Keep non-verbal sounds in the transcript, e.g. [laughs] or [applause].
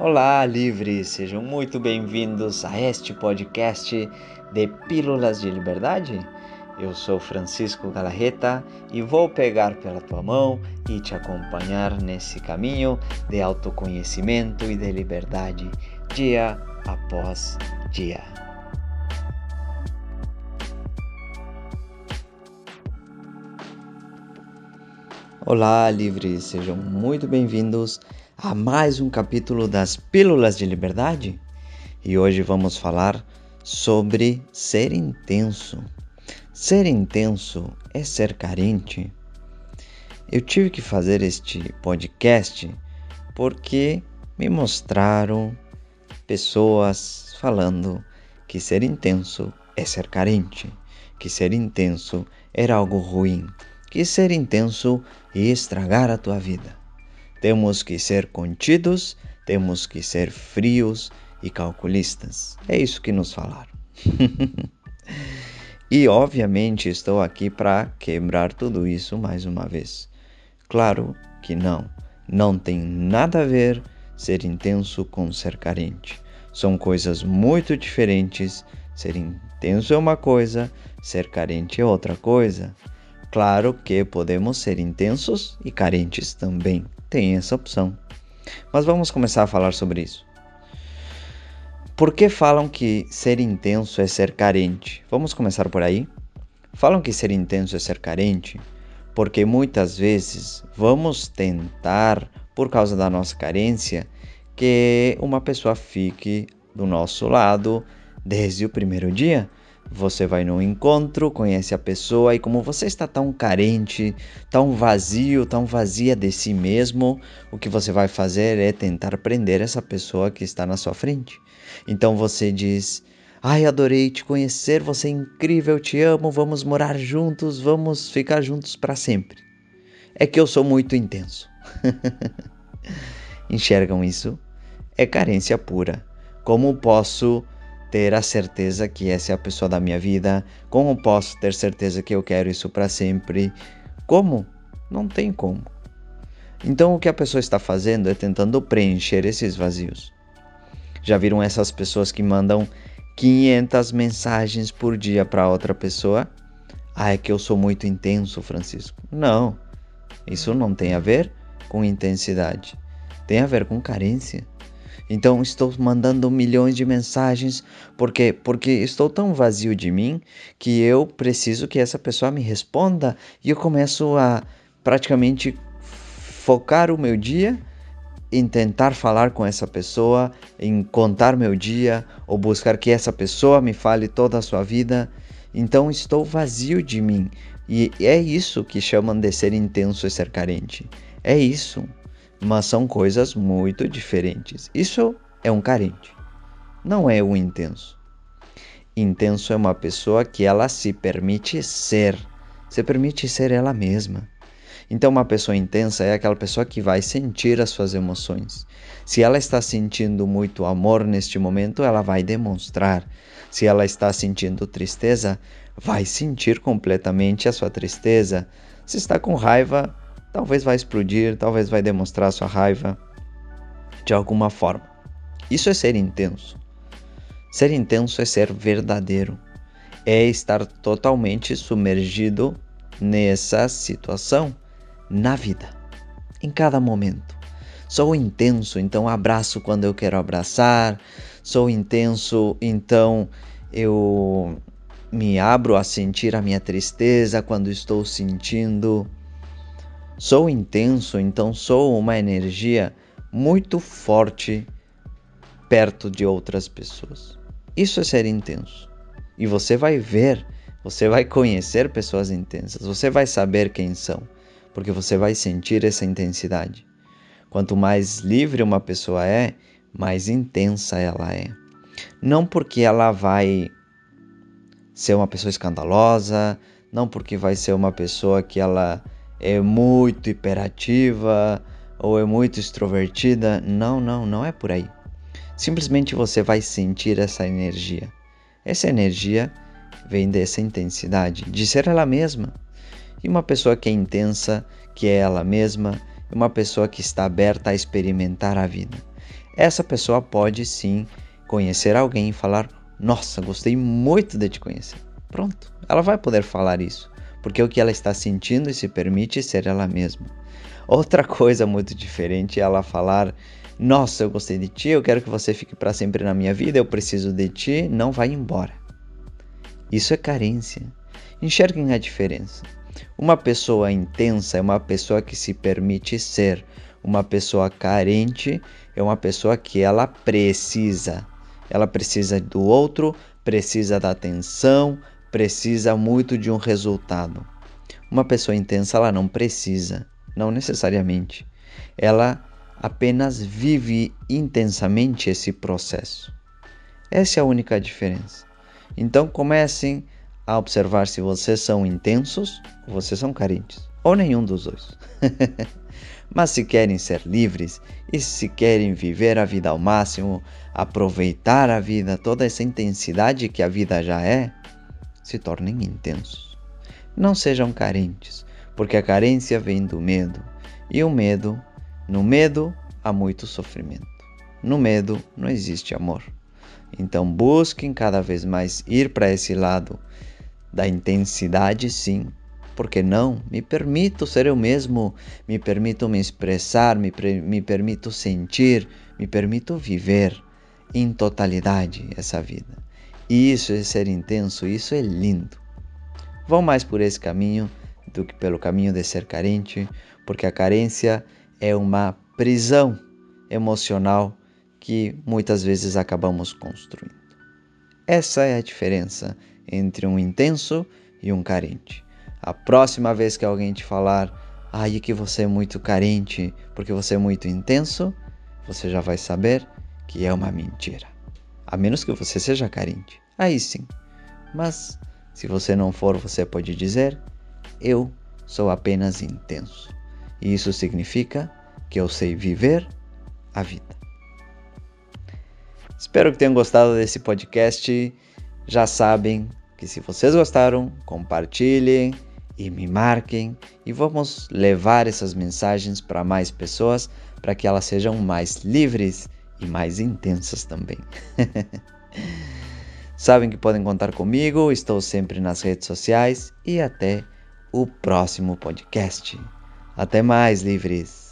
Olá, livres! Sejam muito bem-vindos a este podcast de Pílulas de Liberdade. Eu sou Francisco Galarreta e vou pegar pela tua mão e te acompanhar nesse caminho de autoconhecimento e de liberdade, dia após dia. Olá, livres! Sejam muito bem-vindos a mais um capítulo das Pílulas de Liberdade e hoje vamos falar sobre ser intenso. Ser intenso é ser carente? Eu tive que fazer este podcast porque me mostraram pessoas falando que ser intenso é ser carente, que ser intenso era algo ruim, que ser intenso ia estragar a tua vida. Temos que ser contidos, temos que ser frios e calculistas. É isso que nos falaram. [laughs] e obviamente estou aqui para quebrar tudo isso mais uma vez. Claro que não, não tem nada a ver ser intenso com ser carente. São coisas muito diferentes. Ser intenso é uma coisa, ser carente é outra coisa. Claro que podemos ser intensos e carentes também tem essa opção. Mas vamos começar a falar sobre isso. Por que falam que ser intenso é ser carente? Vamos começar por aí? Falam que ser intenso é ser carente porque muitas vezes vamos tentar, por causa da nossa carência, que uma pessoa fique do nosso lado desde o primeiro dia. Você vai num encontro, conhece a pessoa e como você está tão carente, tão vazio, tão vazia de si mesmo, o que você vai fazer é tentar prender essa pessoa que está na sua frente. Então você diz: "Ai, adorei te conhecer, você é incrível, te amo, vamos morar juntos, vamos ficar juntos para sempre". É que eu sou muito intenso. [laughs] Enxergam isso? É carência pura. Como posso ter a certeza que essa é a pessoa da minha vida? Como posso ter certeza que eu quero isso para sempre? Como? Não tem como. Então o que a pessoa está fazendo é tentando preencher esses vazios. Já viram essas pessoas que mandam 500 mensagens por dia para outra pessoa? Ah, é que eu sou muito intenso, Francisco. Não. Isso não tem a ver com intensidade. Tem a ver com carência. Então estou mandando milhões de mensagens porque porque estou tão vazio de mim que eu preciso que essa pessoa me responda e eu começo a praticamente focar o meu dia em tentar falar com essa pessoa, em contar meu dia ou buscar que essa pessoa me fale toda a sua vida. Então estou vazio de mim. E é isso que chamam de ser intenso e ser carente. É isso mas são coisas muito diferentes. Isso é um carente, não é um intenso. Intenso é uma pessoa que ela se permite ser, se permite ser ela mesma. Então, uma pessoa intensa é aquela pessoa que vai sentir as suas emoções. Se ela está sentindo muito amor neste momento, ela vai demonstrar. Se ela está sentindo tristeza, vai sentir completamente a sua tristeza. Se está com raiva, talvez vai explodir, talvez vai demonstrar sua raiva de alguma forma. Isso é ser intenso. Ser intenso é ser verdadeiro, é estar totalmente submergido nessa situação, na vida, em cada momento. Sou intenso, então abraço quando eu quero abraçar. Sou intenso, então eu me abro a sentir a minha tristeza quando estou sentindo. Sou intenso, então sou uma energia muito forte perto de outras pessoas. Isso é ser intenso. E você vai ver, você vai conhecer pessoas intensas, você vai saber quem são, porque você vai sentir essa intensidade. Quanto mais livre uma pessoa é, mais intensa ela é. Não porque ela vai ser uma pessoa escandalosa, não porque vai ser uma pessoa que ela é muito hiperativa ou é muito extrovertida. Não, não, não é por aí. Simplesmente você vai sentir essa energia. Essa energia vem dessa intensidade, de ser ela mesma. E uma pessoa que é intensa, que é ela mesma, uma pessoa que está aberta a experimentar a vida. essa pessoa pode sim conhecer alguém e falar: Nossa, gostei muito de te conhecer. Pronto, ela vai poder falar isso, porque o que ela está sentindo e se permite ser ela mesma. Outra [laughs] coisa muito diferente é ela falar: Nossa, eu gostei de ti, eu quero que você fique para sempre na minha vida, eu preciso de ti, não vai embora. Isso é carência. Enxerguem a diferença. Uma pessoa intensa é uma pessoa que se permite ser. Uma pessoa carente é uma pessoa que ela precisa. Ela precisa do outro, precisa da atenção, precisa muito de um resultado. Uma pessoa intensa ela não precisa, não necessariamente. Ela apenas vive intensamente esse processo. Essa é a única diferença. Então comecem a observar se vocês são intensos ou vocês são carentes, ou nenhum dos dois. [laughs] Mas se querem ser livres e se querem viver a vida ao máximo, aproveitar a vida, toda essa intensidade que a vida já é, se tornem intensos. Não sejam carentes, porque a carência vem do medo. E o medo, no medo há muito sofrimento. No medo não existe amor. Então busquem cada vez mais ir para esse lado da intensidade, sim. Porque não? Me permito ser eu mesmo, me permito me expressar, me, me permito sentir, me permito viver em totalidade essa vida. E isso é ser intenso, isso é lindo. Vão mais por esse caminho do que pelo caminho de ser carente, porque a carência é uma prisão emocional que muitas vezes acabamos construindo. Essa é a diferença entre um intenso e um carente. A próxima vez que alguém te falar, ai que você é muito carente porque você é muito intenso, você já vai saber que é uma mentira. A menos que você seja carente. Aí sim. Mas se você não for, você pode dizer: eu sou apenas intenso. E isso significa que eu sei viver a vida. Espero que tenham gostado desse podcast. Já sabem que se vocês gostaram, compartilhem e me marquem e vamos levar essas mensagens para mais pessoas para que elas sejam mais livres e mais intensas também. [laughs] Sabem que podem contar comigo, estou sempre nas redes sociais e até o próximo podcast. Até mais, livres!